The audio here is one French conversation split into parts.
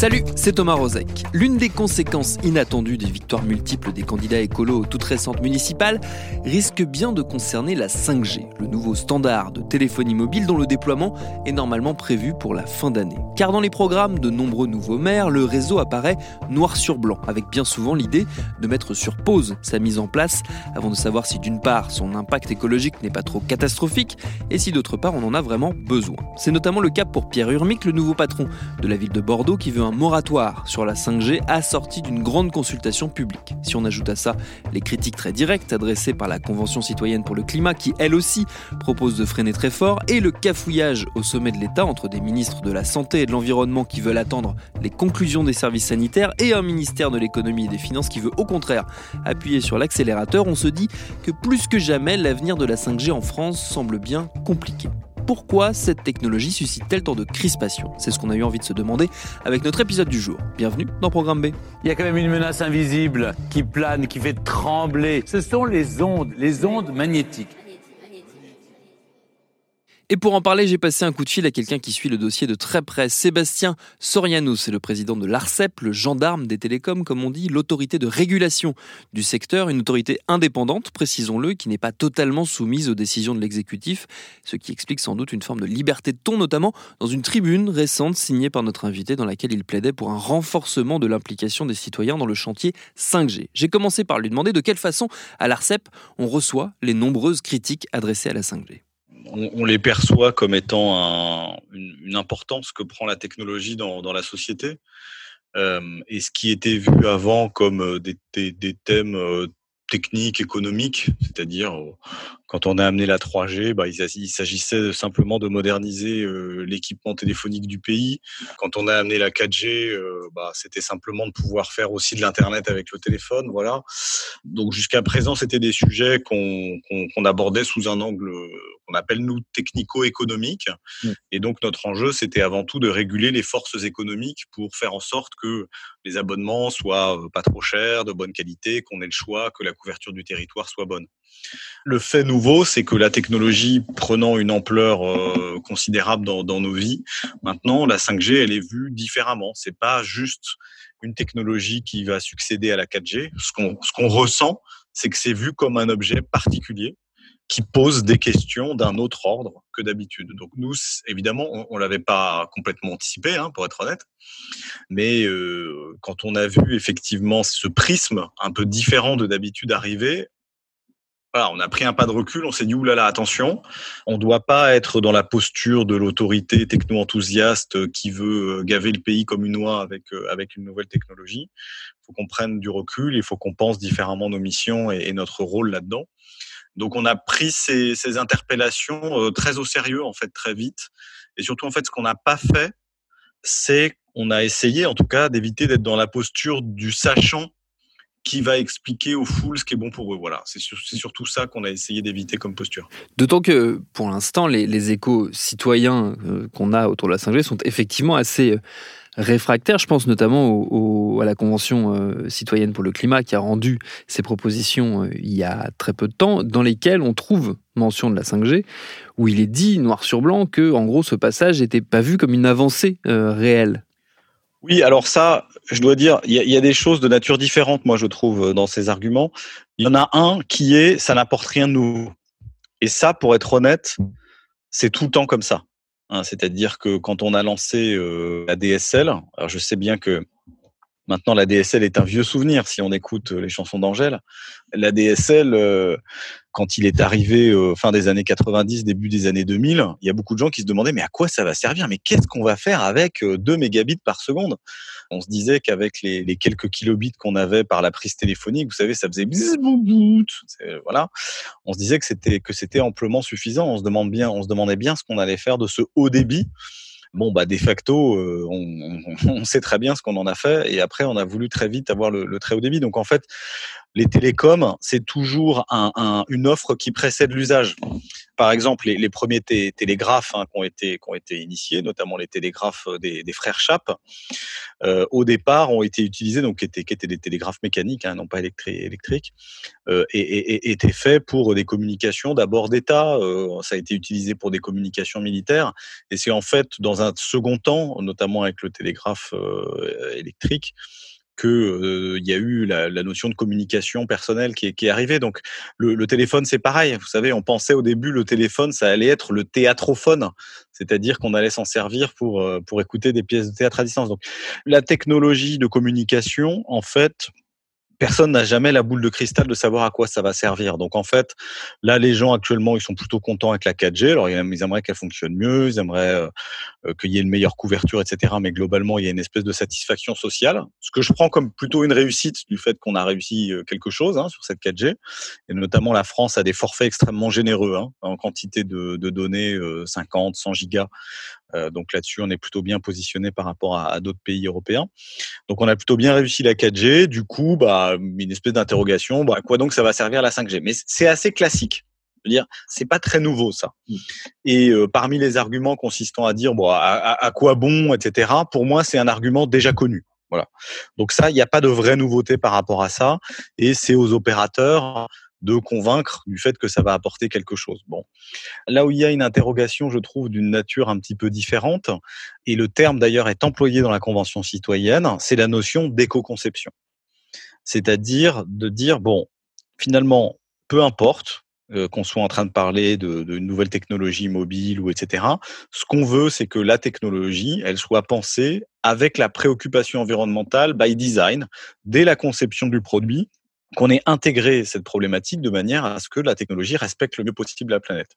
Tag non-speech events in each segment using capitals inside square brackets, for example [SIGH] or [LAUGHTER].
Salut, c'est Thomas Rozek. L'une des conséquences inattendues des victoires multiples des candidats écolos aux toutes récentes municipales risque bien de concerner la 5G, le nouveau standard de téléphonie mobile dont le déploiement est normalement prévu pour la fin d'année. Car dans les programmes de nombreux nouveaux maires, le réseau apparaît noir sur blanc, avec bien souvent l'idée de mettre sur pause sa mise en place avant de savoir si d'une part son impact écologique n'est pas trop catastrophique et si d'autre part on en a vraiment besoin. C'est notamment le cas pour Pierre Urmic, le nouveau patron de la ville de Bordeaux qui veut un moratoire sur la 5G assorti d'une grande consultation publique. Si on ajoute à ça les critiques très directes adressées par la Convention citoyenne pour le climat qui elle aussi propose de freiner très fort et le cafouillage au sommet de l'État entre des ministres de la Santé et de l'Environnement qui veulent attendre les conclusions des services sanitaires et un ministère de l'économie et des finances qui veut au contraire appuyer sur l'accélérateur, on se dit que plus que jamais l'avenir de la 5G en France semble bien compliqué pourquoi cette technologie suscite-t-elle tant de crispation C'est ce qu'on a eu envie de se demander avec notre épisode du jour. Bienvenue dans Programme B. Il y a quand même une menace invisible qui plane, qui fait trembler. Ce sont les ondes, les ondes magnétiques. Et pour en parler, j'ai passé un coup de fil à quelqu'un qui suit le dossier de très près. Sébastien Soriano, c'est le président de l'ARCEP, le gendarme des télécoms, comme on dit, l'autorité de régulation du secteur, une autorité indépendante, précisons-le, qui n'est pas totalement soumise aux décisions de l'exécutif, ce qui explique sans doute une forme de liberté de ton, notamment dans une tribune récente signée par notre invité dans laquelle il plaidait pour un renforcement de l'implication des citoyens dans le chantier 5G. J'ai commencé par lui demander de quelle façon, à l'ARCEP, on reçoit les nombreuses critiques adressées à la 5G on, les perçoit comme étant une, importance que prend la technologie dans, la société. Euh, et ce qui était vu avant comme euh, des, des thèmes euh, techniques, économiques, c'est-à-dire quand on a amené la 3G, bah, il, s'agissait simplement de moderniser euh, l'équipement téléphonique du pays. Quand on a amené la 4G, euh, bah, c'était simplement de pouvoir faire aussi de l'internet avec le téléphone, voilà. Donc jusqu'à présent, c'était des sujets qu'on abordait sous un angle qu'on appelle nous technico-économique. Mmh. Et donc notre enjeu, c'était avant tout de réguler les forces économiques pour faire en sorte que les abonnements soient euh, pas trop chers, de bonne qualité, qu'on ait le choix, que la couverture du territoire soit bonne. Le fait nouveau, c'est que la technologie prenant une ampleur euh, considérable dans, nos vies, maintenant la 5G, elle est vue différemment. C'est pas juste une technologie qui va succéder à la 4G. Ce qu'on ce qu'on ressent, c'est que c'est vu comme un objet particulier qui pose des questions d'un autre ordre que d'habitude. Donc nous, évidemment, on, ne l'avait pas complètement anticipé, hein, pour être honnête, mais euh, quand on a vu effectivement ce prisme un peu différent de d'habitude arriver, voilà, on a pris un pas de recul, on s'est dit oulala, attention, on doit pas être dans la posture de l'autorité techno-enthousiaste qui veut euh, gaver le pays comme une oie avec, euh, avec une nouvelle technologie. Il faut qu'on prenne du recul, il faut qu'on pense différemment nos missions et, notre rôle là-dedans. Donc on a pris ces, interpellations euh, très au sérieux, en fait, très vite. Et surtout, en fait, ce qu'on n'a pas fait, c'est on a essayé, en tout cas, d'éviter d'être dans la posture du sachant qui va expliquer aux foules ce qui est bon pour eux. Voilà, c'est surtout ça qu'on a essayé d'éviter comme posture. D'autant que pour l'instant, les, échos citoyens euh, qu'on a autour de la 5G sont effectivement assez euh, réfractaires. Je pense notamment à la Convention euh, citoyenne pour le climat qui a rendu ses propositions il y a très peu de temps, dans lesquelles on trouve mention de la 5G, où il est dit noir sur blanc que, en gros, ce passage n'était pas vu comme une avancée réelle. Oui, alors ça, je dois dire, il y, a des choses de nature différente, moi, je trouve, dans ces arguments. Il y en a un qui est, ça n'apporte rien de nouveau. Et ça, pour être honnête, c'est tout le temps comme ça. Hein. C'est-à-dire que quand on a lancé euh, la DSL, alors je sais bien que Maintenant, la DSL est un vieux souvenir si on écoute les chansons d'Angèle. La DSL, euh, quand il est arrivé euh, fin des années 90, début des années 2000, il y a beaucoup de gens qui se demandaient mais à quoi ça va servir? Mais qu'est-ce qu'on va faire avec 2 mégabits par seconde? On se disait qu'avec les, les, quelques kilobits qu'on avait par la prise téléphonique, vous savez, ça faisait voilà. On se disait que c'était que c'était amplement suffisant. On se demande bien, on se demandait bien ce qu'on allait faire de ce haut débit Bon, bah, de facto, euh, on, [LAUGHS] on, sait très bien ce qu'on en a fait. Et après, on a voulu très vite avoir le, le très haut débit. Donc, en fait, les télécoms, c'est toujours un, un, une offre qui précède l'usage. Par exemple, les, premiers télégraphes hein, qui, ont été, initiés, notamment les télégraphes des, des frères Chappe, euh, au départ ont été utilisés, donc qui étaient, des télégraphes mécaniques, hein, non pas électriques, euh, et, étaient faits pour des communications d'abord d'État. Euh, ça a été utilisé pour des communications militaires, et c'est en fait dans un second temps, notamment avec le télégraphe euh, électrique, qu'il euh, y a eu la, la, notion de communication personnelle qui est, qui est arrivée. Donc le, le téléphone, c'est pareil. Vous savez, on pensait au début le téléphone, ça allait être le théâtrophone, c'est-à-dire qu'on allait s'en servir pour euh, pour écouter des pièces de théâtre à distance. Donc la technologie de communication, en fait, personne n'a jamais la boule de cristal de savoir à quoi ça va servir. Donc en fait, là, les gens actuellement, ils sont plutôt contents avec la 4G. Alors ils aimeraient qu'elle fonctionne mieux, ils aimeraient euh, euh, qu'il y ait une meilleure couverture, etc. Mais globalement, il y a une espèce de satisfaction sociale, ce que je prends comme plutôt une réussite du fait qu'on a réussi euh, quelque chose hein, sur cette 4G. Et notamment, la France a des forfaits extrêmement généreux hein, en quantité de, données, euh, 50, 100 gigas. Euh, donc là-dessus, on est plutôt bien positionné par rapport à, à d'autres pays européens. Donc on a plutôt bien réussi la 4G. Du coup, bah, une espèce d'interrogation, bah, à quoi donc ça va servir la 5G Mais c'est assez classique. Je veux dire, c'est pas très nouveau ça. Et euh, parmi les arguments consistant à dire bon, à, à, à quoi bon, etc. Pour moi, c'est un argument déjà connu. Voilà. Donc ça, il n'y a pas de vraie nouveauté par rapport à ça, et c'est aux opérateurs de convaincre du fait que ça va apporter quelque chose. Bon, là où il y a une interrogation, je trouve, d'une nature un petit peu différente, et le terme d'ailleurs est employé dans la Convention citoyenne, c'est la notion d'éco-conception. C'est-à-dire de dire, bon, finalement, peu importe euh, qu'on soit en train de parler de, de nouvelles technologies mobiles ou etc. Ce qu'on veut, c'est que la technologie, elle soit pensée avec la préoccupation environnementale by design dès la conception du produit qu'on ait intégré cette problématique de manière à ce que la technologie respecte le mieux possible la planète.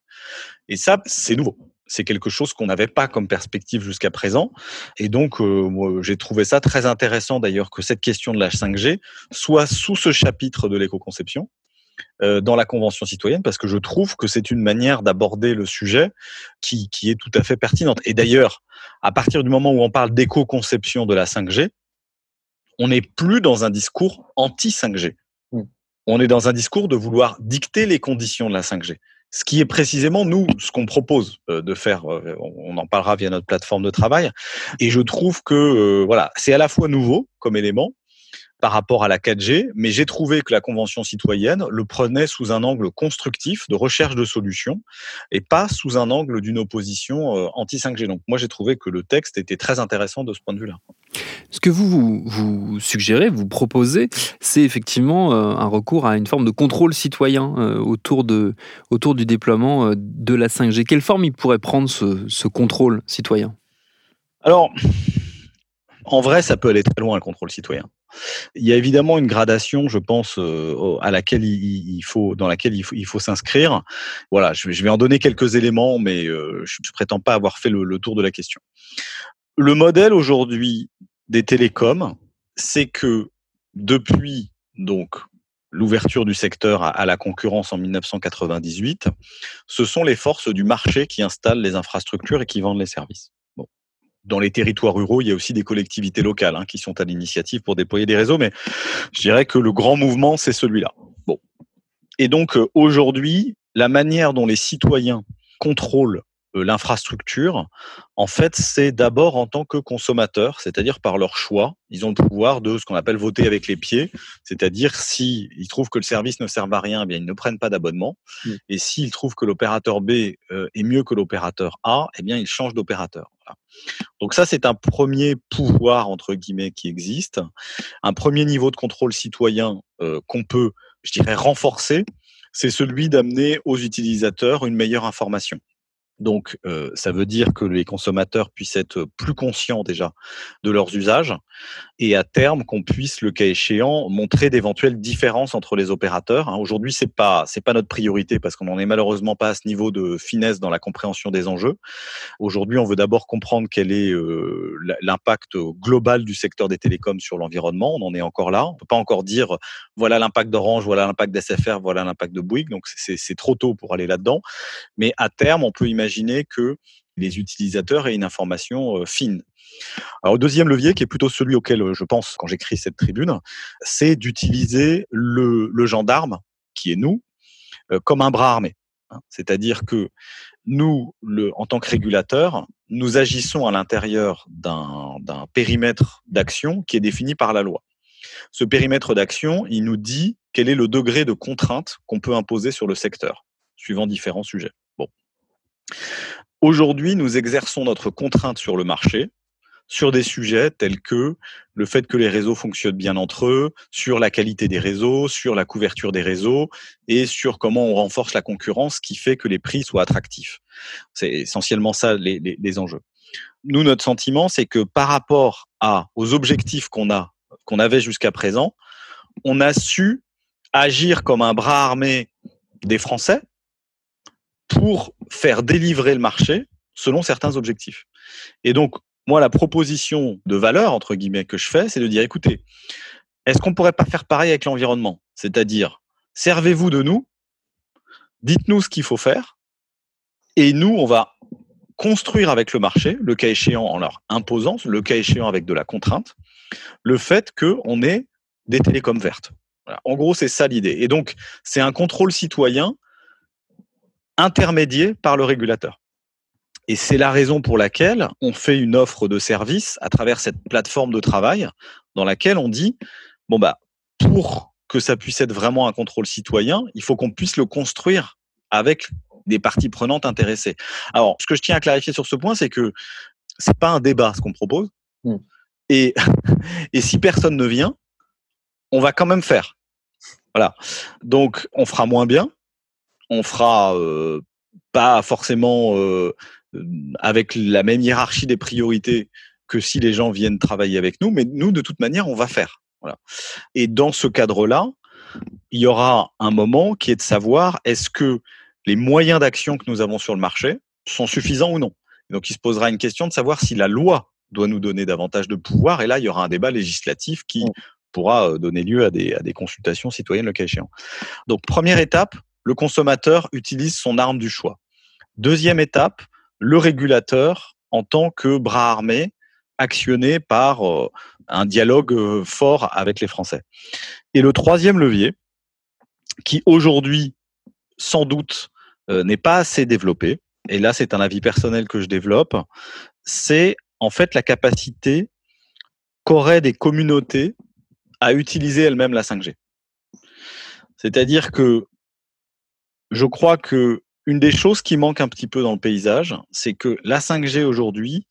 Et ça, c'est nouveau. C'est quelque chose qu'on n'avait pas comme perspective jusqu'à présent. Et donc, euh, j'ai trouvé ça très intéressant d'ailleurs que cette question de la 5G soit sous ce chapitre de l'éco-conception euh, dans la Convention citoyenne parce que je trouve que c'est une manière d'aborder le sujet qui, qui est tout à fait pertinente. Et d'ailleurs, à partir du moment où on parle d'éco-conception de la 5G, on n'est plus dans un discours anti-5G. On est dans un discours de vouloir dicter les conditions de la 5G. Ce qui est précisément, nous, ce qu'on propose euh, de faire, euh, on en parlera via notre plateforme de travail. Et je trouve que, euh, voilà, c'est à la fois nouveau comme élément, par rapport à la 4G, mais j'ai trouvé que la Convention citoyenne le prenait sous un angle constructif de recherche de solutions et pas sous un angle d'une opposition euh, anti-5G. Donc moi j'ai trouvé que le texte était très intéressant de ce point de vue-là. Ce que vous, vous, suggérez, vous proposez, c'est effectivement euh, un recours à une forme de contrôle citoyen euh, autour, de, autour du déploiement de la 5G. Quelle forme il pourrait prendre ce, ce contrôle citoyen? Alors, en vrai, ça peut aller très loin, le contrôle citoyen. Il y a évidemment une gradation, je pense, euh, à laquelle il, faut, dans laquelle il faut, s'inscrire. Voilà, je, vais en donner quelques éléments, mais euh, je ne prétends pas avoir fait le, le tour de la question. Le modèle aujourd'hui des télécoms, c'est que depuis donc l'ouverture du secteur à, la concurrence en 1998, ce sont les forces du marché qui installent les infrastructures et qui vendent les services dans les territoires ruraux, il y a aussi des collectivités locales hein, qui sont à l'initiative pour déployer des réseaux, mais je dirais que le grand mouvement, c'est celui-là. Bon. Et donc, euh, aujourd'hui, la manière dont les citoyens contrôlent euh, l'infrastructure, en fait, c'est d'abord en tant que consommateur, c'est-à-dire par leur choix. Ils ont le pouvoir de ce qu'on appelle voter avec les pieds, c'est-à-dire si ils trouvent que le service ne sert à rien, eh bien ils ne prennent pas d'abonnement. Mmh. Et s'ils trouvent que l'opérateur B euh, est mieux que l'opérateur A, eh bien ils changent d'opérateur. Donc ça, c'est un premier pouvoir entre guillemets qui existe, un premier niveau de contrôle citoyen euh, qu'on peut, je dirais, renforcer, c'est celui d'amener aux utilisateurs une meilleure information Donc, euh, ça veut dire que les consommateurs puissent être plus conscients déjà de leurs usages et à terme qu'on puisse, le cas échéant, montrer d'éventuelles différences entre les opérateurs. Hein. Aujourd'hui, c'est pas c'est pas notre priorité parce qu'on n'en est malheureusement pas à ce niveau de finesse dans la compréhension des enjeux. Aujourd'hui, on veut d'abord comprendre quel est euh, l'impact global du secteur des télécoms sur l'environnement. On en est encore là. On peut pas encore dire voilà l'impact d'Orange, voilà l'impact d'SFR, voilà l'impact de Bouygues. Donc c'est trop tôt pour aller là-dedans. Mais à terme, on peut imaginer imaginer que les utilisateurs aient une information euh, fine. Alors, le deuxième levier, qui est plutôt celui auquel euh, je pense quand j'écris cette tribune, c'est d'utiliser le, gendarme, qui est nous, euh, comme un bras armé. Hein. C'est-à-dire que nous, en tant que régulateurs, nous agissons à l'intérieur d'un périmètre d'action qui est défini par la loi. Ce périmètre d'action, il nous dit quel est le degré de contrainte qu'on peut imposer sur le secteur, suivant différents sujets. Aujourd'hui, nous exerçons notre contrainte sur le marché sur des sujets tels que le fait que les réseaux fonctionnent bien entre eux, sur la qualité des réseaux, sur la couverture des réseaux et sur comment on renforce la concurrence qui fait que les prix soient attractifs. C'est essentiellement ça les, enjeux. Nous, notre sentiment, c'est que par rapport aux objectifs qu'on avait jusqu'à présent, on a su agir comme un bras armé des Français, pour faire délivrer le marché selon certains objectifs. Et donc, moi, la proposition de valeur, entre guillemets, que je fais, c'est de dire, écoutez, est-ce qu'on ne pourrait pas faire pareil avec l'environnement? C'est-à-dire, servez-vous de nous, dites-nous ce qu'il faut faire, et nous, on va construire avec le marché, le cas échéant en leur imposant, le cas échéant avec de la contrainte, le fait qu'on ait des télécoms vertes. En gros, c'est ça l'idée. Et donc, c'est un contrôle citoyen intermédié par le régulateur. Et c'est la raison pour laquelle on fait une offre de service à travers cette plateforme de travail dans laquelle on dit, bon, bah, pour que ça puisse être vraiment un contrôle citoyen, il faut qu'on puisse le construire avec des parties prenantes intéressées. Alors, ce que je tiens à clarifier sur ce point, c'est que c'est pas un débat ce qu'on propose. Mm. Et, et si personne ne vient, on va quand même faire. Voilà. Donc, on fera moins bien, on fera euh, pas forcément euh, avec la même hiérarchie des priorités que si les gens viennent travailler avec nous, mais nous, de toute manière, on va faire. Voilà. Et dans ce cadre-là, il y aura un moment qui est de savoir est-ce que les moyens d'action que nous avons sur le marché sont suffisants ou non? Donc, il se posera une question de savoir si la loi doit nous donner davantage de pouvoir. Et là, il y aura un débat législatif qui mmh. pourra euh, donner lieu à des, à des consultations citoyennes le cas échéant. Donc, première étape, le consommateur utilise son arme du choix. Deuxième étape, le régulateur en tant que bras armé actionné par euh, un dialogue euh, fort avec les Français. Et le troisième levier, qui aujourd'hui sans doute euh, n'est pas assez développé, et là c'est un avis personnel que je développe, c'est en fait la capacité qu'auraient des communautés à utiliser elles-mêmes la 5G. C'est-à-dire que je crois que une des choses qui manque un petit peu dans le paysage, c'est que la 5G aujourd'hui,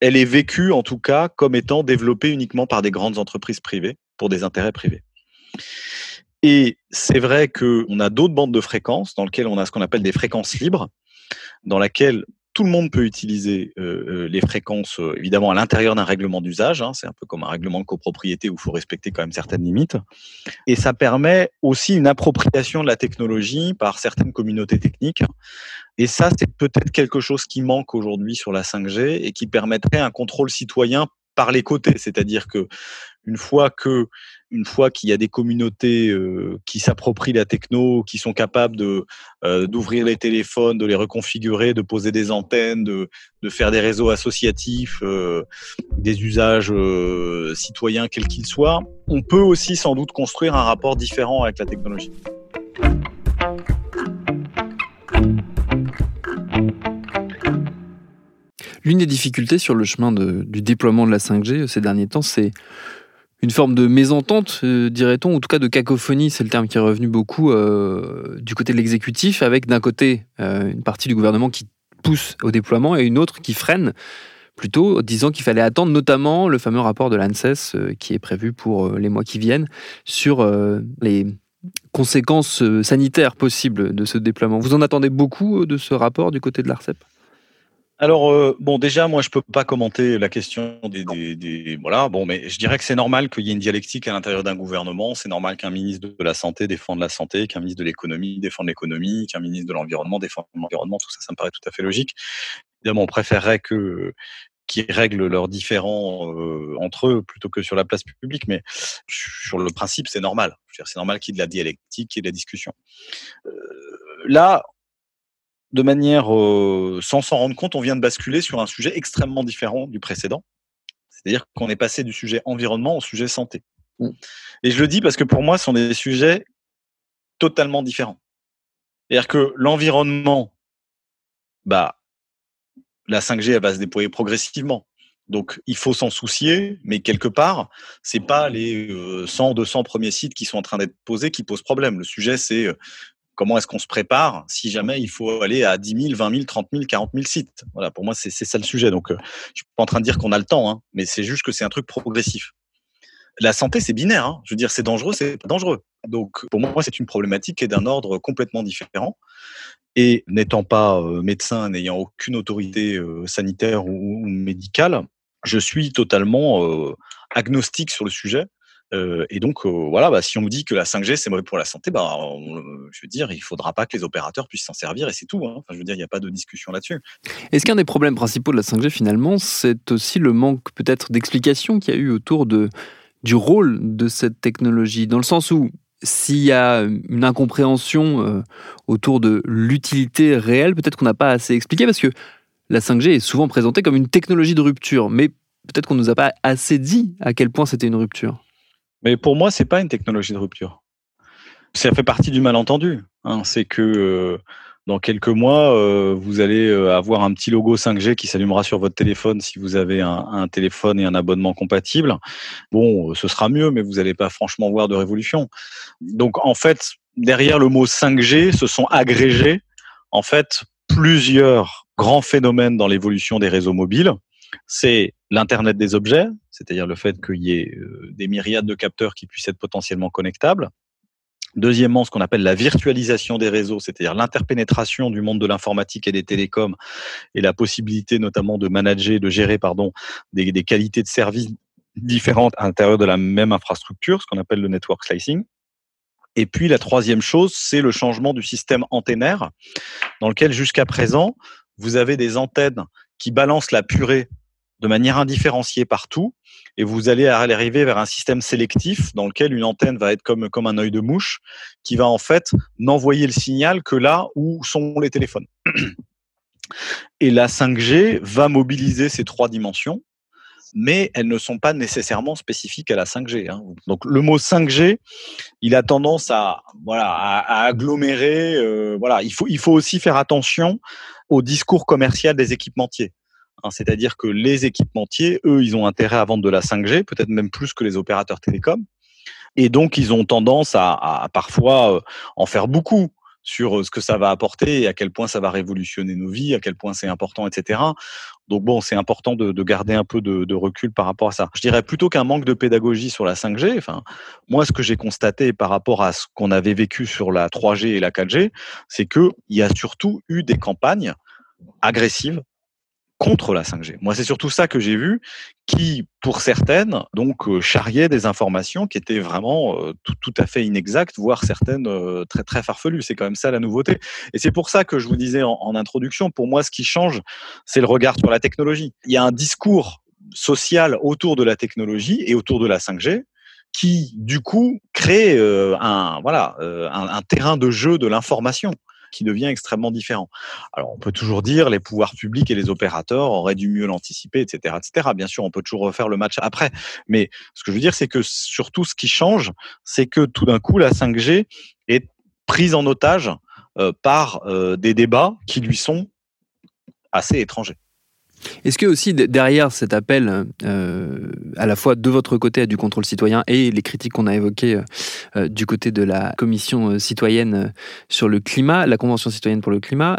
elle est vécue en tout cas comme étant développée uniquement par des grandes entreprises privées pour des intérêts privés. Et c'est vrai qu'on a d'autres bandes de fréquences dans lesquelles on a ce qu'on appelle des fréquences libres, dans lesquelles tout le monde peut utiliser euh, euh, les fréquences, euh, évidemment, à l'intérieur d'un règlement d'usage. Hein. c'est un peu comme un règlement de copropriété où il faut respecter quand même certaines limites. Et ça permet aussi une appropriation de la technologie par certaines communautés techniques. Et ça, c'est peut-être quelque chose qui manque aujourd'hui sur la 5G et qui permettrait un contrôle citoyen par les côtés. C'est-à-dire que une fois que une fois qu'il y a des communautés euh, qui s'approprient la techno, qui sont capables de euh, d'ouvrir les téléphones, de les reconfigurer, de poser des antennes, de, de faire des réseaux associatifs, euh, des usages citoyens quels qu'ils soient, on peut aussi sans doute construire un rapport différent avec la technologie. L'une des difficultés sur le chemin du déploiement de la 5G ces derniers temps, c'est une forme de mésentente, euh, dirait-on, ou en tout cas de cacophonie, c'est le terme qui est revenu beaucoup euh, du côté de l'exécutif, avec d'un côté euh, une partie du gouvernement qui pousse au déploiement et une autre qui freine, plutôt disant qu'il fallait attendre notamment le fameux rapport de l'ANSES qui est prévu pour les mois qui viennent sur les conséquences sanitaires possibles de ce déploiement. Vous en attendez beaucoup de ce rapport du côté de l'ARCEP alors euh, bon, déjà moi je peux pas commenter la question des, des, des, voilà bon, mais je dirais que c'est normal qu'il y ait une dialectique à l'intérieur d'un gouvernement. C'est normal qu'un ministre de la santé défende la santé, qu'un ministre de l'économie défende l'économie, qu'un ministre de l'environnement défende l'environnement. Tout ça, ça me paraît tout à fait logique. Évidemment, on préférerait que qu'ils règlent leurs différends euh, entre eux plutôt que sur la place publique. Mais sur le principe, c'est normal. C'est normal qu'il y ait de la dialectique, qu'il y ait de la discussion. Euh, là, de manière euh, sans s'en rendre compte, on vient de basculer sur un sujet extrêmement différent du précédent. C'est-à-dire qu'on est passé du sujet environnement au sujet santé. Mmh. Et je le dis parce que pour moi, ce sont des sujets totalement différents. C'est-à-dire que l'environnement, bah, la 5G, elle va se déployer progressivement. Donc, il faut s'en soucier, mais quelque part, c'est pas les 100, euh, 200 premiers sites qui sont en train d'être posés qui posent problème. Le sujet, c'est comment est-ce qu'on se prépare si jamais il faut aller à 10 000, 20 000, 30 000, 40 000 sites. Voilà, pour moi, c'est ça le sujet. Donc, euh, suis pas en train de dire qu'on a le temps, hein, mais c'est juste que c'est un truc progressif. La santé, c'est binaire. Hein. Je veux dire, c'est dangereux, c'est pas dangereux. Donc, pour moi, c'est une problématique qui est d'un ordre complètement différent. Et n'étant pas euh, médecin, n'ayant aucune autorité euh, sanitaire ou, médicale, je suis totalement agnostique sur le sujet. Euh, et donc, euh, voilà, bah, si on me dit que la 5G, c'est mauvais pour la santé, bah, je veux dire, il faudra pas que les opérateurs puissent s'en servir et c'est tout. Hein. Je veux dire, il n'y a pas de discussion là-dessus. Est-ce qu'un des problèmes principaux de la 5G, finalement, c'est aussi le manque peut-être d'explication qu'il y a eu autour du rôle de cette technologie? Dans le sens où, s'il y a une incompréhension euh, autour de l'utilité réelle, peut-être qu'on n'a pas assez expliqué parce que la 5G est souvent présentée comme une technologie de rupture, mais peut-être qu'on ne nous a pas assez dit à quel point c'était une rupture. Mais pour moi, c'est pas une technologie de rupture. Ça fait partie du malentendu. Hein. C'est que euh, dans quelques mois, euh, vous allez euh, avoir un petit logo 5G qui s'allumera sur votre téléphone si vous avez un, un, téléphone et un abonnement compatible. Bon, ce sera mieux, mais vous n'allez pas franchement voir de révolution. Donc, en fait, derrière le mot 5G, se sont agrégés en fait plusieurs grands phénomènes dans l'évolution des réseaux mobiles. C'est l'Internet des objets, c'est-à-dire le fait qu'il y ait euh, des myriades de capteurs qui puissent être potentiellement connectables. Deuxièmement, ce qu'on appelle la virtualisation des réseaux, c'est-à-dire l'interpénétration du monde de l'informatique et des télécoms et la possibilité notamment de manager, de gérer pardon, des, qualités de services différentes à l'intérieur de la même infrastructure, ce qu'on appelle le network slicing. Et puis la troisième chose, c'est le changement du système antennaire, dans lequel jusqu'à présent, vous avez des antennes qui balancent la purée de manière indifférenciée partout, et vous allez arriver vers un système sélectif dans lequel une antenne va être comme, comme un œil de mouche, qui va en fait n'envoyer le signal que là où sont les téléphones. [CLEARS THROAT] Et la 5G va mobiliser ces trois dimensions, mais elles ne sont pas nécessairement spécifiques à la 5G. Hein. Donc le mot 5G, il a tendance à voilà à, agglomérer. Euh, voilà, il faut il faut aussi faire attention au discours commercial des équipementiers. Hein, c'est-à-dire que les équipementiers, eux, ils ont intérêt à vendre de la 5G, peut-être même plus que les opérateurs télécoms. Et donc, ils ont tendance à, parfois euh, en faire beaucoup sur euh, ce que ça va apporter et à quel point ça va révolutionner nos vies, à quel point c'est important, etc. Donc bon, c'est important de, garder un peu de, recul par rapport à ça. Je dirais plutôt qu'un manque de pédagogie sur la 5G. Enfin, moi, ce que j'ai constaté par rapport à ce qu'on avait vécu sur la 3G et la 4G, c'est que il y a surtout eu des campagnes agressives contre la 5G. Moi, c'est surtout ça que j'ai vu, qui, pour certaines, donc euh, charriait des informations qui étaient vraiment euh, tout, tout, à fait inexactes, voire certaines euh, très très farfelues. C'est quand même ça la nouveauté. Et c'est pour ça que je vous disais en, en introduction, pour moi, ce qui change, c'est le regard sur la technologie. Il y a un discours social autour de la technologie et autour de la 5G qui, du coup, crée un voilà un, un terrain de jeu de l'information qui devient extrêmement différent. Alors, on peut toujours dire les pouvoirs publics et les opérateurs auraient dû mieux l'anticiper, etc., etc. Bien sûr, on peut toujours refaire le match après, mais ce que je veux dire, c'est que surtout, ce qui change, c'est que tout d'un coup, la 5G est prise en otage euh, par euh, des débats qui lui sont assez étrangers. Est-ce que aussi derrière cet appel, euh, à la fois de votre côté à du contrôle citoyen et les critiques qu'on a évoquées euh, du côté de la commission euh, citoyenne sur le climat, la convention citoyenne pour le climat,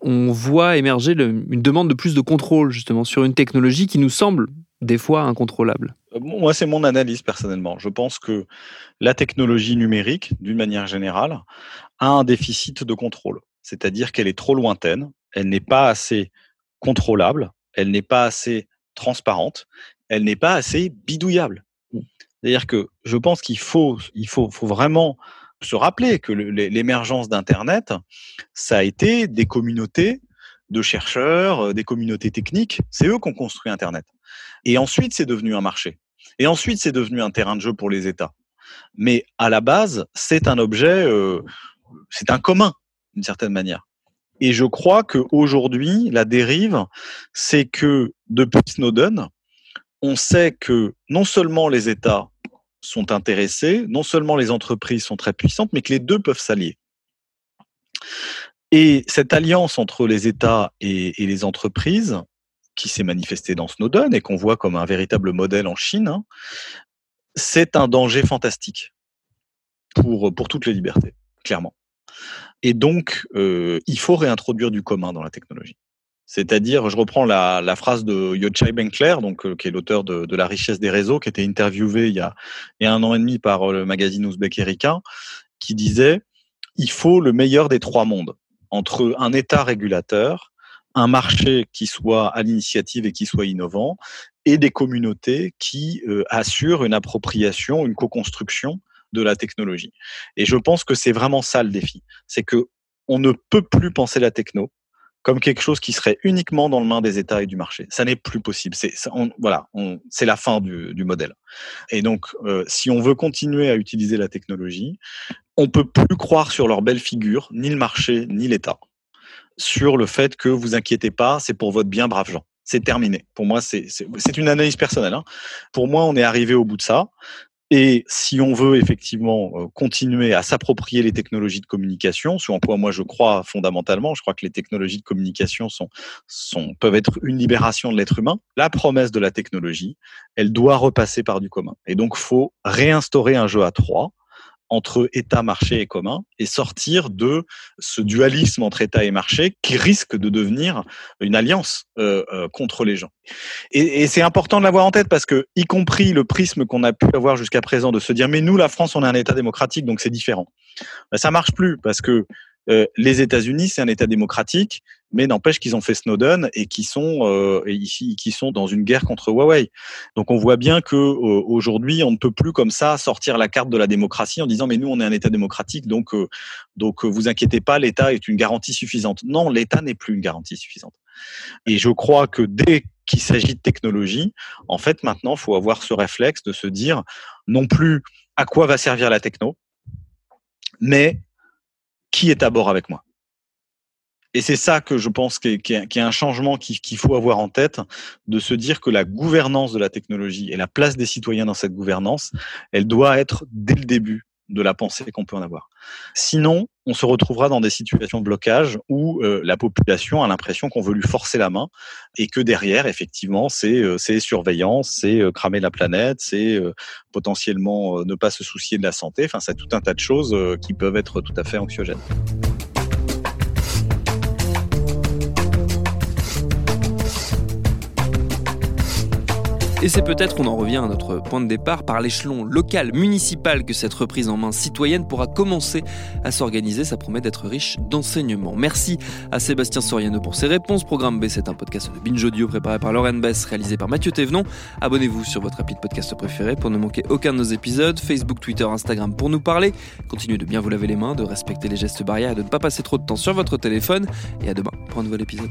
on voit émerger une demande de plus de contrôle justement sur une technologie qui nous semble des fois incontrôlable? Moi, c'est mon analyse personnellement. Je pense que la technologie numérique, d'une manière générale, a un déficit de contrôle. C'est-à-dire qu'elle est trop lointaine, elle n'est pas assez contrôlable, elle n'est pas assez transparente, elle n'est pas assez bidouillable. C'est-à-dire que je pense qu'il faut, il faut, faut vraiment se rappeler que l'émergence d'Internet, ça a été des communautés de chercheurs, des communautés techniques. C'est eux qui ont construit Internet. Et ensuite, c'est devenu un marché. Et ensuite, c'est devenu un terrain de jeu pour les États. Mais à la base, c'est un objet, euh, c'est un commun, d'une certaine manière. Et je crois qu'aujourd'hui, la dérive, c'est que depuis Snowden, on sait que non seulement les États sont intéressés, non seulement les entreprises sont très puissantes, mais que les deux peuvent s'allier. Et cette alliance entre les États et, les entreprises, qui s'est manifestée dans Snowden et qu'on voit comme un véritable modèle en Chine, hein, c'est un danger fantastique pour, pour toutes les libertés, clairement. Et donc, euh, il faut réintroduire du commun dans la technologie. C'est-à-dire, je reprends la, phrase de Yochai Benkler, donc, euh, qui est l'auteur de, La richesse des réseaux, qui était interviewé il y, a, un an et demi par euh, le magazine Ouzbek Erika, qui disait il faut le meilleur des trois mondes, entre un État régulateur, un marché qui soit à l'initiative et qui soit innovant, et des communautés qui assurent une appropriation, une co-construction de la technologie. Et je pense que c'est vraiment ça le défi. C'est que on ne peut plus penser la techno comme quelque chose qui serait uniquement dans le main des États et du marché. Ça n'est plus possible. C'est voilà, c'est la fin du, du, modèle. Et donc, euh, si on veut continuer à utiliser la technologie, on peut plus croire sur leur belle figure, ni le marché, ni l'État, sur le fait que vous inquiétez pas, c'est pour votre bien, braves gens. C'est terminé. Pour moi, c'est une analyse personnelle. Hein. Pour moi, on est arrivé au bout de ça. Et si on veut effectivement euh, continuer à s'approprier les technologies de communication, ce en quoi moi je crois fondamentalement, je crois que les technologies de communication sont, sont, peuvent être une libération de l'être humain, la promesse de la technologie, elle doit repasser par du commun. Et donc, faut réinstaurer un jeu à trois entre État, marché et commun et sortir de ce dualisme entre État et marché qui risque de devenir une alliance euh, euh, contre les gens. Et, c'est important de l'avoir en tête parce que, y compris le prisme qu'on a pu avoir jusqu'à présent de se dire mais nous, la France, on est un État démocratique, donc c'est différent. Ben, ça marche plus parce que euh, les États-Unis, c'est un État démocratique, mais n'empêche qu'ils ont fait Snowden et qui sont euh, ici, qui sont dans une guerre contre Huawei. Donc on voit bien que euh, aujourd'hui, on ne peut plus comme ça sortir la carte de la démocratie en disant mais nous on est un État démocratique, donc donc vous inquiétez pas, l'État est une garantie suffisante. Non, l'État n'est plus une garantie suffisante. Et je crois que dès qu'il s'agit de technologie, en fait maintenant, faut avoir ce réflexe de se dire non plus à quoi va servir la techno, mais qui est à bord avec moi. Et c'est ça que je pense qu'il y, a un changement qu'il faut avoir en tête, de se dire que la gouvernance de la technologie et la place des citoyens dans cette gouvernance, elle doit être dès le début de la pensée qu'on peut en avoir. Sinon, on se retrouvera dans des situations de blocage où euh, la population a l'impression qu'on veut lui forcer la main et que derrière, effectivement, c'est euh, surveillance, c'est euh, cramer la planète, c'est potentiellement ne pas se soucier de la santé. Enfin, c'est tout un tas de choses qui peuvent être tout à fait anxiogènes. Et c'est peut-être, on en revient à notre point de départ, par l'échelon local, municipal, que cette reprise en main citoyenne pourra commencer à s'organiser. Ça promet d'être riche d'enseignements. Merci à Sébastien Soriano pour ses réponses. Programme B, c'est un podcast de Binge Audio préparé par Lauren Bess, réalisé par Mathieu Thévenon. Abonnez-vous sur votre appli de podcast préféré pour ne manquer aucun de nos épisodes. Facebook, Twitter, Instagram pour nous parler. Continuez de bien vous laver les mains, de respecter les gestes barrières et de ne pas passer trop de temps sur votre téléphone. Et à demain pour un nouvel épisode.